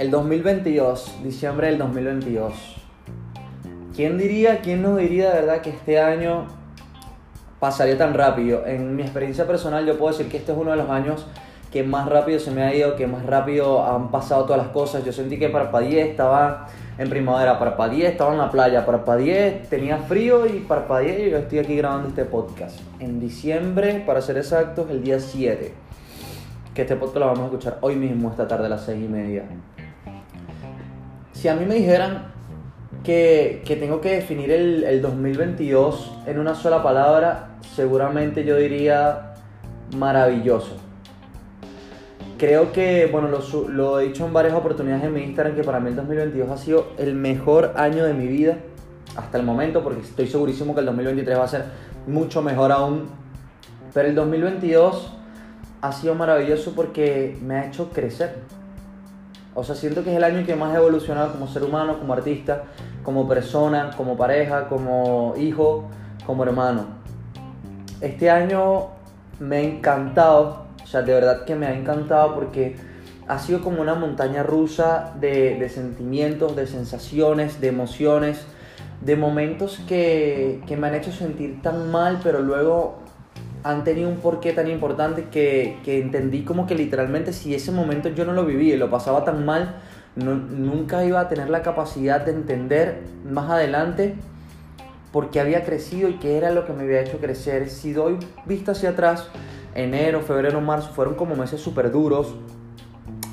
El 2022, diciembre del 2022. ¿Quién diría, quién nos diría de verdad que este año pasaría tan rápido? En mi experiencia personal yo puedo decir que este es uno de los años que más rápido se me ha ido, que más rápido han pasado todas las cosas. Yo sentí que parpadeé, estaba en primavera, parpadeé, estaba en la playa, parpadeé, tenía frío y parpadeé y yo estoy aquí grabando este podcast. En diciembre, para ser exactos, el día 7. Que este podcast lo vamos a escuchar hoy mismo, esta tarde a las 6 y media. Si a mí me dijeran que, que tengo que definir el, el 2022 en una sola palabra, seguramente yo diría maravilloso. Creo que, bueno, lo, lo, he dicho en varias oportunidades en mi Instagram, que para mí el 2022 ha sido el mejor año de mi vida hasta el momento, porque estoy segurísimo que el 2023 va a ser mucho mejor aún. Pero el 2022 ha sido maravilloso porque me ha hecho crecer o sea, siento que es el año que más he evolucionado como ser humano, como artista, como persona, como pareja, como hijo, como hermano. Este año me ha encantado, o sea, de verdad que me ha encantado porque ha sido como una montaña rusa de, sentimientos, de sensaciones, de emociones, de momentos que me han hecho sentir tan mal, pero luego han tenido un porqué tan importante que, que, entendí como que literalmente si ese momento yo no lo viví y lo pasaba tan mal, nunca iba a tener la capacidad de entender más adelante por qué había crecido y qué era lo que me había hecho crecer. Si doy vista hacia atrás, enero, febrero, marzo fueron como meses súper duros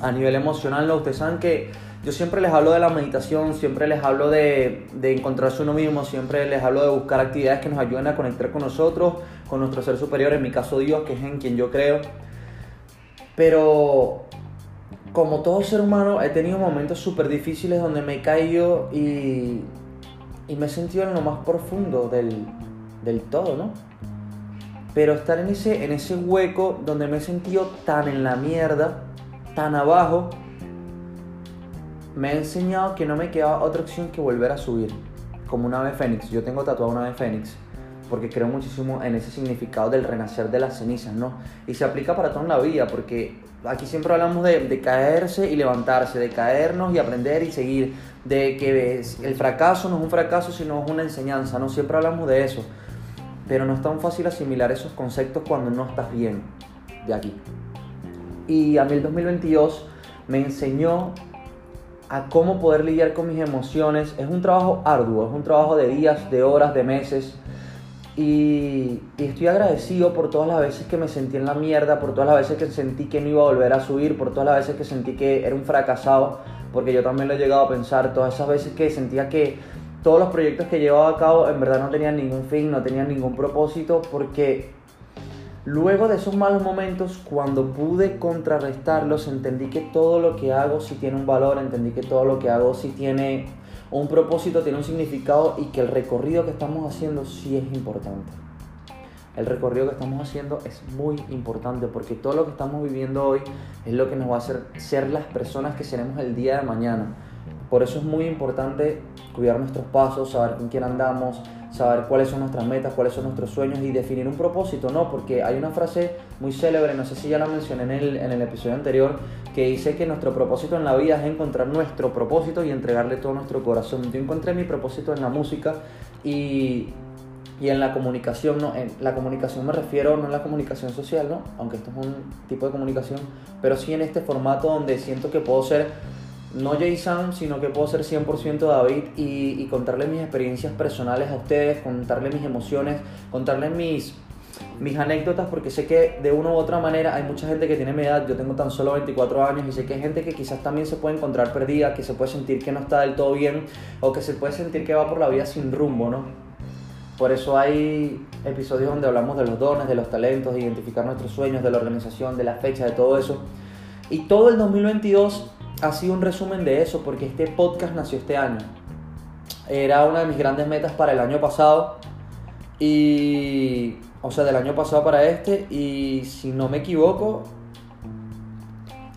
a nivel emocional. ¿no? Ustedes saben que yo siempre les hablo de la meditación, siempre les hablo de, de encontrarse uno mismo, siempre les hablo de buscar actividades que nos ayuden a conectar con nosotros, con nuestro ser superior, en mi caso Dios, que es en quien yo creo. Pero como todo ser humano, he tenido momentos súper difíciles donde me he caído y, y me he sentido en lo más profundo del, del todo, ¿no? Pero estar en ese, en ese hueco donde me he sentido tan en la mierda, tan abajo, me ha enseñado que no me quedaba otra opción que volver a subir, como una ave fénix. Yo tengo tatuado una ave fénix porque creo muchísimo en ese significado del renacer de las cenizas, ¿no? Y se aplica para toda la vida, porque aquí siempre hablamos de, de, caerse y levantarse, de caernos y aprender y seguir, de que el fracaso no es un fracaso, sino es una enseñanza, ¿no? Siempre hablamos de eso, pero no es tan fácil asimilar esos conceptos cuando no estás bien de aquí. Y a mí el 2022 me enseñó a cómo poder lidiar con mis emociones. Es un trabajo arduo, es un trabajo de días, de horas, de meses. Y, estoy agradecido por todas las veces que me sentí en la mierda, por todas las veces que sentí que no iba a volver a subir, por todas las veces que sentí que era un fracasado, porque yo también lo he llegado a pensar, todas esas veces que sentía que todos los proyectos que llevaba a cabo en verdad no tenían ningún fin, no tenían ningún propósito, porque Luego de esos malos momentos, cuando pude contrarrestarlos, entendí que todo lo que hago sí tiene un valor, entendí que todo lo que hago sí tiene un propósito, tiene un significado y que el recorrido que estamos haciendo sí es importante. El recorrido que estamos haciendo es muy importante porque todo lo que estamos viviendo hoy es lo que nos va a hacer ser las personas que seremos el día de mañana. Por eso es muy importante cuidar nuestros pasos, saber con quién andamos, saber cuáles son nuestras metas, cuáles son nuestros sueños y definir un propósito, ¿no? Porque hay una frase muy célebre, no sé si ya la mencioné en el, en el episodio anterior, que dice que nuestro propósito en la vida es encontrar nuestro propósito y entregarle todo nuestro corazón. Yo encontré mi propósito en la música y, y en la comunicación, ¿no? En la comunicación me refiero no en la comunicación social, ¿no? Aunque esto es un tipo de comunicación, pero sí en este formato donde siento que puedo ser no Jason, sino que puedo ser 100% David y, y contarles mis experiencias personales a ustedes, contarles mis emociones, contarles mis, mis anécdotas, porque sé que de una u otra manera hay mucha gente que tiene mi edad, yo tengo tan solo 24 años y sé que hay gente que quizás también se puede encontrar perdida, que se puede sentir que no está del todo bien o que se puede sentir que va por la vida sin rumbo, ¿no? Por eso hay episodios donde hablamos de los dones, de los talentos, de identificar nuestros sueños, de la organización, de las fechas, de todo eso. Y todo el 2022 sido un resumen de eso, porque este podcast nació este año. Era una de mis grandes metas para el año pasado. Y. O sea, del año pasado para este. Y si no me equivoco.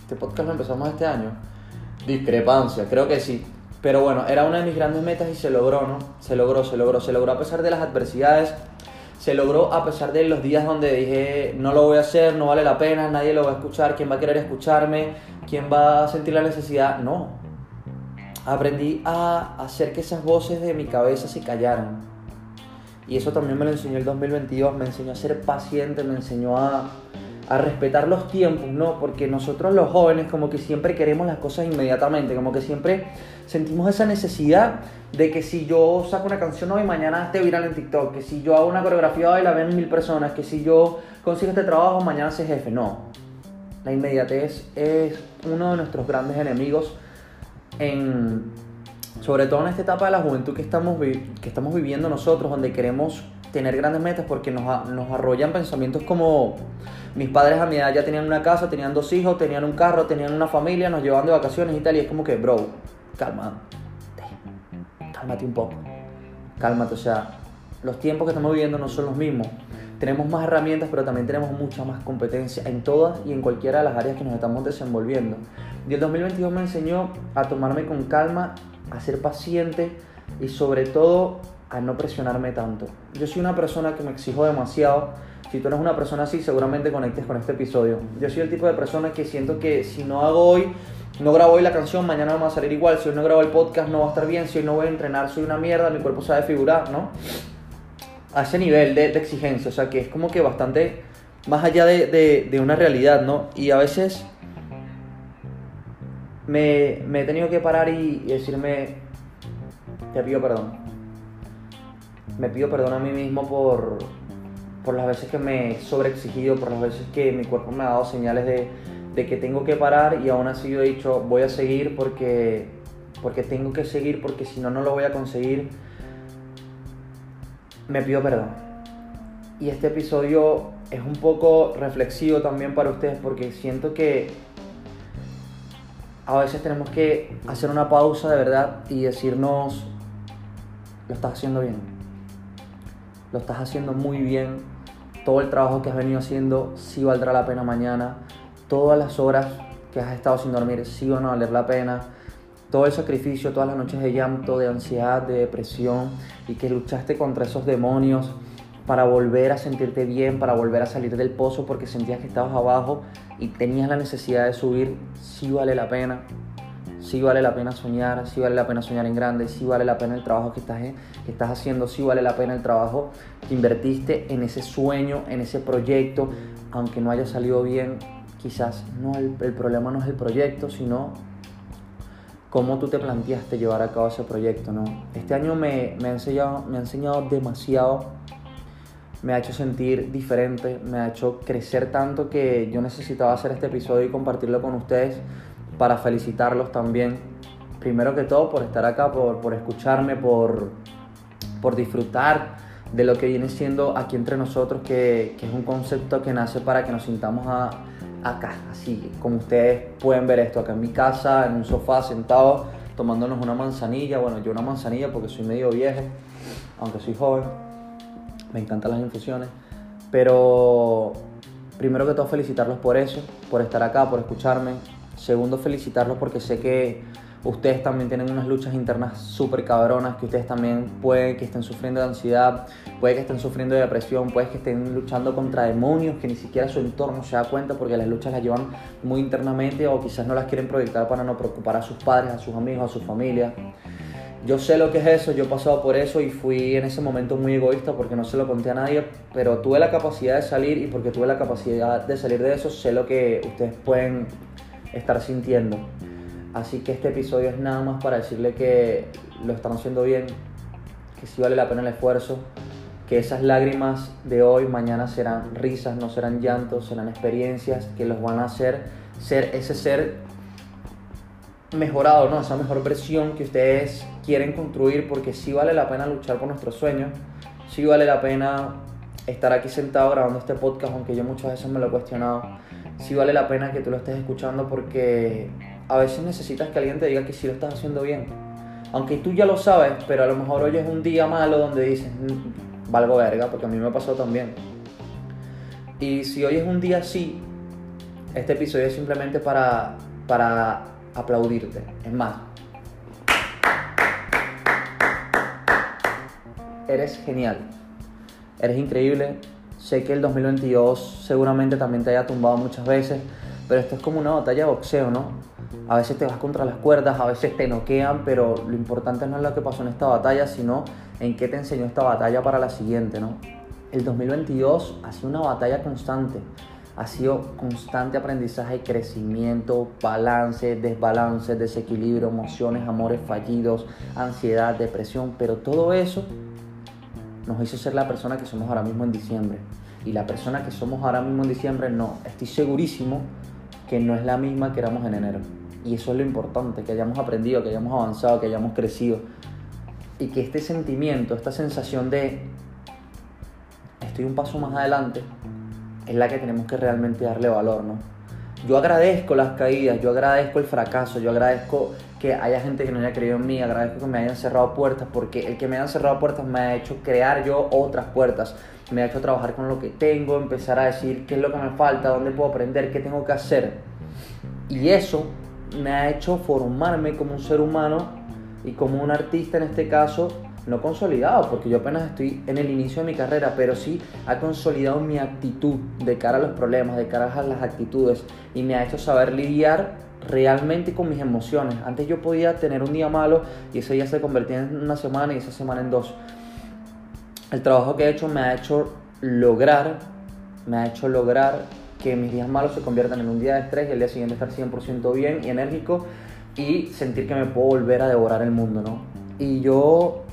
Este podcast lo empezamos este año. Discrepancia, creo que sí. Pero bueno, era una de mis grandes metas y se logró, ¿no? Se logró, se logró, se logró a pesar de las adversidades. Se logró a pesar de los días donde dije, no lo voy a hacer, no vale la pena, nadie lo va a escuchar, ¿quién va a querer escucharme? ¿Quién va a sentir la necesidad? No, aprendí a hacer que esas voces de mi cabeza se callaran. Y eso también me lo enseñó el 2022, me enseñó a ser paciente, me enseñó a, a respetar los tiempos, ¿no? Porque nosotros los jóvenes como que siempre queremos las cosas inmediatamente, como que siempre sentimos esa necesidad de que si yo saco una canción hoy, mañana esté viral en TikTok, que si yo hago una coreografía hoy la ven mil personas, que si yo consigo este trabajo, mañana sé jefe. No, la inmediatez es uno de nuestros grandes enemigos en, sobre todo en esta etapa de la juventud que estamos, que estamos viviendo nosotros, donde queremos tener grandes metas porque nos, nos arrollan pensamientos como mis padres a mi edad ya tenían una casa, tenían dos hijos, tenían un carro, tenían una familia, nos llevaban de vacaciones y tal, y es como que, bro, calma, cálmate un poco, cálmate, o sea, los tiempos que estamos viviendo no son los mismos. Tenemos más herramientas, pero también tenemos mucha más competencia en todas y en cualquiera de las áreas que nos estamos desenvolviendo. Y el 2022 me enseñó a tomarme con calma, a ser paciente y sobre todo a no presionarme tanto. Yo soy una persona que me exijo demasiado. Si tú eres una persona así, seguramente conectes con este episodio. Yo soy el tipo de persona que siento que si no hago hoy, no grabo hoy la canción, mañana va a salir igual. Si hoy no grabo el podcast, no va a estar bien. Si hoy no voy a entrenar, soy una mierda, mi cuerpo sabe figurar, ¿no? A ese nivel de, exigencia. O sea, que es como que bastante más allá de, una realidad, ¿no? Y a veces me, me he tenido que parar y decirme, te pido perdón me pido perdón a mí mismo por, por las veces que me he sobreexigido, por las veces que mi cuerpo me ha dado señales de, de que tengo que parar y aún así yo he dicho voy a seguir porque, porque tengo que seguir, porque si no, no lo voy a conseguir. Me pido perdón. Y este episodio es un poco reflexivo también para ustedes porque siento que a veces tenemos que hacer una pausa de verdad y decirnos, lo estás haciendo bien lo estás haciendo muy bien, todo el trabajo que has venido haciendo sí valdrá la pena mañana, todas las horas que has estado sin dormir sí van a valer la pena, todo el sacrificio, todas las noches de llanto, de ansiedad, de depresión y que luchaste contra esos demonios para volver a sentirte bien, para volver a salir del pozo porque sentías que estabas abajo y tenías la necesidad de subir, sí vale la pena sí vale la pena soñar, sí vale la pena soñar en grande, sí vale la pena el trabajo que estás, que estás haciendo, sí vale la pena el trabajo que invertiste en ese sueño, en ese proyecto, aunque no haya salido bien, quizás no el, problema no es el proyecto, sino cómo tú te planteaste llevar a cabo ese proyecto, ¿no? Este año me, me, ha enseñado, me ha enseñado demasiado, me ha hecho sentir diferente, me ha hecho crecer tanto que yo necesitaba hacer este episodio y compartirlo con ustedes para felicitarlos también, primero que todo por estar acá, por, por escucharme, por, por disfrutar de lo que viene siendo aquí entre nosotros, que, que, es un concepto que nace para que nos sintamos a, acá, así como ustedes pueden ver esto, acá en mi casa, en un sofá, sentado, tomándonos una manzanilla, bueno, yo una manzanilla porque soy medio viejo, aunque soy joven, me encantan las infusiones, pero primero que todo felicitarlos por eso, por estar acá, por escucharme, Segundo, felicitarlos porque sé que ustedes también tienen unas luchas internas súper cabronas, que ustedes también pueden que estén sufriendo de ansiedad, puede que estén sufriendo de depresión, puede que estén luchando contra demonios que ni siquiera su entorno se da cuenta porque las luchas las llevan muy internamente o quizás no las quieren proyectar para no preocupar a sus padres, a sus amigos, a su familia. Yo sé lo que es eso, yo he pasado por eso y fui en ese momento muy egoísta porque no se lo conté a nadie, pero tuve la capacidad de salir y porque tuve la capacidad de salir de eso, sé lo que ustedes pueden estar sintiendo. Así que este episodio es nada más para decirle que lo están haciendo bien, que sí vale la pena el esfuerzo, que esas lágrimas de hoy, mañana serán risas, no serán llantos, serán experiencias que los van a hacer ser ese ser mejorado, ¿no? Esa mejor versión que ustedes quieren construir porque sí vale la pena luchar por nuestros sueños, sí vale la pena estar aquí sentado grabando este podcast, aunque yo muchas veces me lo he cuestionado sí vale la pena que tú lo estés escuchando porque a veces necesitas que alguien te diga que sí lo estás haciendo bien. Aunque tú ya lo sabes, pero a lo mejor hoy es un día malo donde dices, mm, valgo verga, porque a mí me pasó también. Y si hoy es un día así, este episodio es simplemente para, para aplaudirte. Es más, eres genial, eres increíble, Sé que el 2022 seguramente también te haya tumbado muchas veces, pero esto es como una batalla de boxeo, ¿no? A veces te vas contra las cuerdas, a veces te noquean, pero lo importante no es lo que pasó en esta batalla, sino en qué te enseñó esta batalla para la siguiente, ¿no? El 2022 ha sido una batalla constante, ha sido constante aprendizaje, crecimiento, balance, desbalance, desequilibrio, emociones, amores fallidos, ansiedad, depresión, pero todo eso nos hizo ser la persona que somos ahora mismo en diciembre. Y la persona que somos ahora mismo en diciembre, no, estoy segurísimo que no es la misma que éramos en enero. Y eso es lo importante, que hayamos aprendido, que hayamos avanzado, que hayamos crecido. Y que este sentimiento, esta sensación de estoy un paso más adelante, es la que tenemos que realmente darle valor, ¿no? Yo agradezco las caídas, yo agradezco el fracaso, yo agradezco que haya gente que no haya creído en mí, agradezco que me hayan cerrado puertas, porque el que me hayan cerrado puertas me ha hecho crear yo otras puertas, me ha hecho trabajar con lo que tengo, empezar a decir qué es lo que me falta, dónde puedo aprender, qué tengo que hacer. Y eso me ha hecho formarme como un ser humano y como un artista en este caso, no consolidado, porque yo apenas estoy en el inicio de mi carrera, pero sí ha consolidado mi actitud de cara a los problemas, de cara a las actitudes y me ha hecho saber lidiar realmente con mis emociones. Antes yo podía tener un día malo y ese día se convertía en una semana y esa semana en dos. El trabajo que he hecho me ha hecho lograr, me ha hecho lograr que mis días malos se conviertan en un día de estrés y el día siguiente estar 100% bien y enérgico y sentir que me puedo volver a devorar el mundo, ¿no? Y yo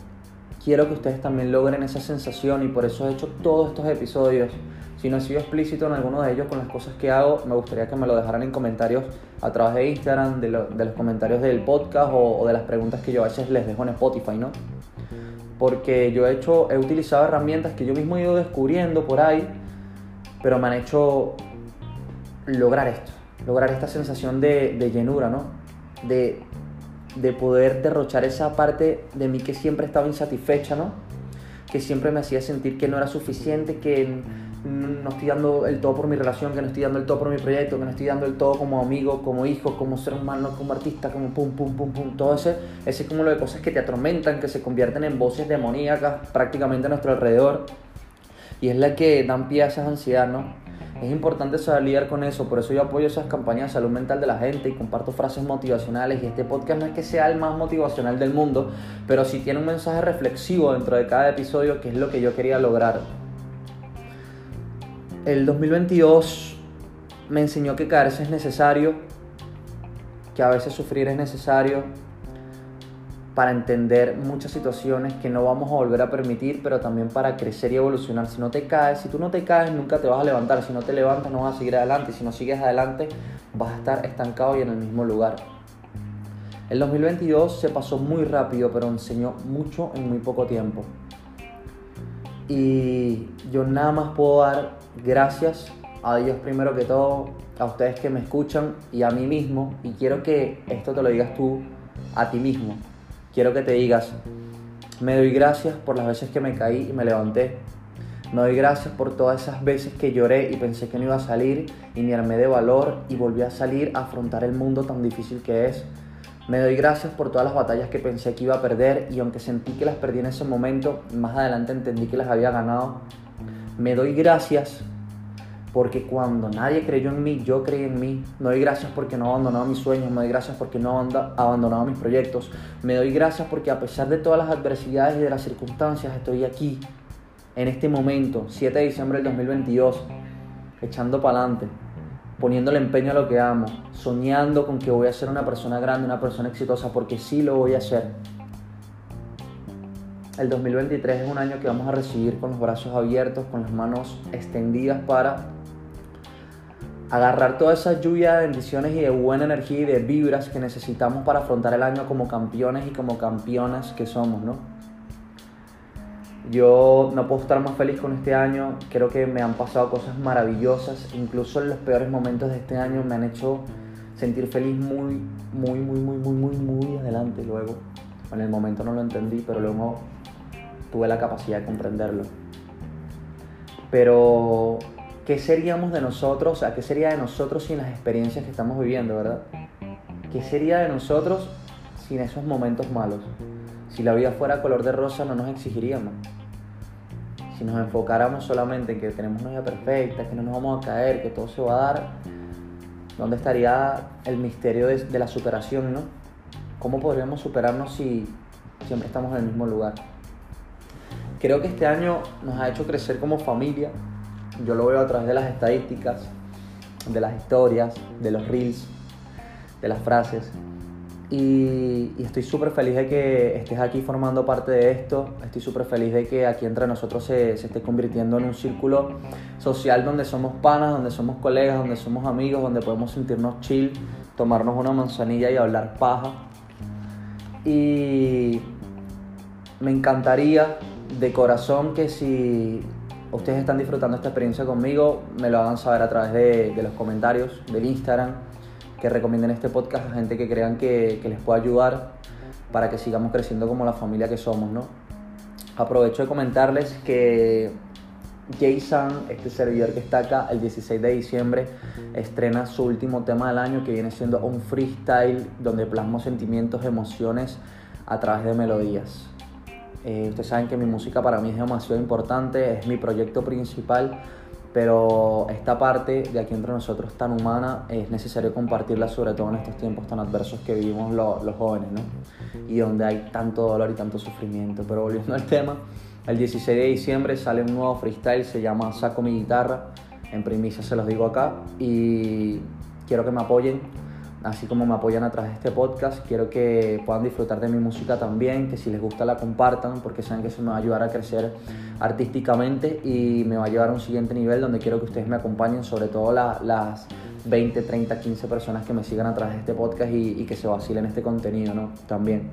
quiero que ustedes también logren esa sensación y por eso he hecho todos estos episodios si no he sido explícito en alguno de ellos con las cosas que hago, me gustaría que me lo dejaran en comentarios a través de Instagram, de, los comentarios del podcast o, de las preguntas que yo a veces les dejo en Spotify, ¿no? Porque yo he hecho, he utilizado herramientas que yo mismo he ido descubriendo por ahí, pero me han hecho lograr esto, lograr esta sensación de, de llenura, ¿no? De, de poder derrochar esa parte de mí que siempre estaba insatisfecha, ¿no? Que siempre me hacía sentir que no era suficiente, que no estoy dando el todo por mi relación, que no estoy dando el todo por mi proyecto, que no estoy dando el todo como amigo, como hijo, como ser humano, como artista, como pum, pum, pum, pum, todo ese, ese cúmulo de cosas que te atormentan, que se convierten en voces demoníacas prácticamente a nuestro alrededor. Y es la que dan pie a esa ansiedad, ¿no? Es importante saber lidiar con eso, por eso yo apoyo esas campañas de salud mental de la gente y comparto frases motivacionales. Y este podcast no es que sea el más motivacional del mundo, pero sí tiene un mensaje reflexivo dentro de cada episodio, que es lo que yo quería lograr el 2022 me enseñó que caerse es necesario, que a veces sufrir es necesario para entender muchas situaciones que no vamos a volver a permitir, pero también para crecer y evolucionar. Si no te caes, si tú no te caes, nunca te vas a levantar. Si no te levantas, no vas a seguir adelante. Si no sigues adelante, vas a estar estancado y en el mismo lugar. El 2022 se pasó muy rápido, pero enseñó mucho en muy poco tiempo. Y yo nada más puedo dar gracias a Dios primero que todo, a ustedes que me escuchan y a mí mismo. Y quiero que esto te lo digas tú a ti mismo. Quiero que te digas, me doy gracias por las veces que me caí y me levanté. Me doy gracias por todas esas veces que lloré y pensé que no iba a salir y me armé de valor y volví a salir a afrontar el mundo tan difícil que es. Me doy gracias por todas las batallas que pensé que iba a perder y aunque sentí que las perdí en ese momento, más adelante entendí que las había ganado. Me doy gracias porque cuando nadie creyó en mí, yo creí en mí. Me doy gracias porque no he abandonado mis sueños, me doy gracias porque no he abandonado mis proyectos. Me doy gracias porque a pesar de todas las adversidades y de las circunstancias, estoy aquí, en este momento, 7 de diciembre del 2022, echando para adelante, poniéndole empeño a lo que amo, soñando con que voy a ser una persona grande, una persona exitosa, porque sí lo voy a hacer el 2023 es un año que vamos a recibir con los brazos abiertos, con las manos extendidas para agarrar toda esa lluvia de bendiciones y de buena energía y de vibras que necesitamos para afrontar el año como campeones y como campeonas que somos, ¿no? Yo no puedo estar más feliz con este año, creo que me han pasado cosas maravillosas, incluso en los peores momentos de este año me han hecho sentir feliz muy, muy, muy, muy, muy, muy, muy adelante luego. En el momento no lo entendí, pero luego tuve la capacidad de comprenderlo. Pero, ¿qué seríamos de nosotros? O sea, ¿qué sería de nosotros sin las experiencias que estamos viviendo, verdad? ¿Qué sería de nosotros sin esos momentos malos? Si la vida fuera color de rosa no nos exigiríamos. Si nos enfocáramos solamente en que tenemos una vida perfecta, que no nos vamos a caer, que todo se va a dar, ¿Dónde estaría el misterio de, de la superación, no? ¿Cómo podríamos superarnos si siempre estamos en el mismo lugar? Creo que este año nos ha hecho crecer como familia. Yo lo veo a través de las estadísticas, de las historias, de los reels, de las frases. Y, estoy súper feliz de que estés aquí formando parte de esto. Estoy súper feliz de que aquí entre nosotros se, esté convirtiendo en un círculo social donde somos panas, donde somos colegas, donde somos amigos, donde podemos sentirnos chill, tomarnos una manzanilla y hablar paja. Y me encantaría de corazón que si ustedes están disfrutando esta experiencia conmigo, me lo hagan saber a través de, los comentarios del Instagram que recomienden este podcast a gente que crean que, que, les pueda ayudar para que sigamos creciendo como la familia que somos, ¿no? Aprovecho de comentarles que Jason, este servidor que está acá, el 16 de diciembre, estrena su último tema del año que viene siendo un freestyle donde plasmo sentimientos, emociones a través de melodías. Eh, ustedes saben que mi música para mí es demasiado importante, es mi proyecto principal pero esta parte de aquí entre nosotros tan humana es necesario compartirla sobre todo en estos tiempos tan adversos que vivimos los jóvenes, ¿no? Y donde hay tanto dolor y tanto sufrimiento. Pero volviendo al tema, el 16 de diciembre sale un nuevo freestyle, se llama Saco mi guitarra, en primicia se los digo acá, y quiero que me apoyen así como me apoyan a través de este podcast. Quiero que puedan disfrutar de mi música también, que si les gusta la compartan, porque saben que eso me va a ayudar a crecer artísticamente y me va a llevar a un siguiente nivel donde quiero que ustedes me acompañen, sobre todo las 20, 30, 15 personas que me sigan a través de este podcast y, y que se vacilen este contenido, ¿no? También.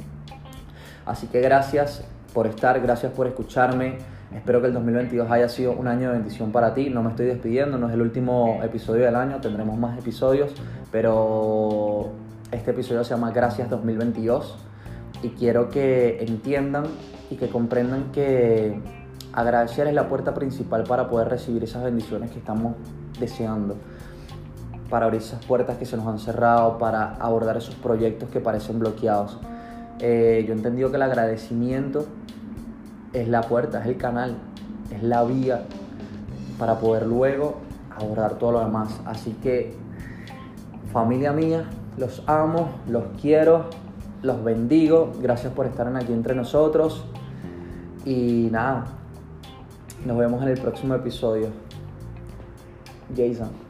Así que gracias por estar, gracias por escucharme. Espero que el 2022 haya sido un año de bendición para ti. No me estoy despidiendo, no es el último episodio del año, tendremos más episodios, pero este episodio se llama Gracias 2022 y quiero que entiendan y que comprendan que agradecer es la puerta principal para poder recibir esas bendiciones que estamos deseando, para abrir esas puertas que se nos han cerrado, para abordar esos proyectos que parecen bloqueados. Eh, yo he entendido que el agradecimiento es la puerta, es el canal, es la vía para poder luego abordar todo lo demás. Así que, familia mía, los amo, los quiero, los bendigo. Gracias por estar aquí entre nosotros. Y nada, nos vemos en el próximo episodio. Jason.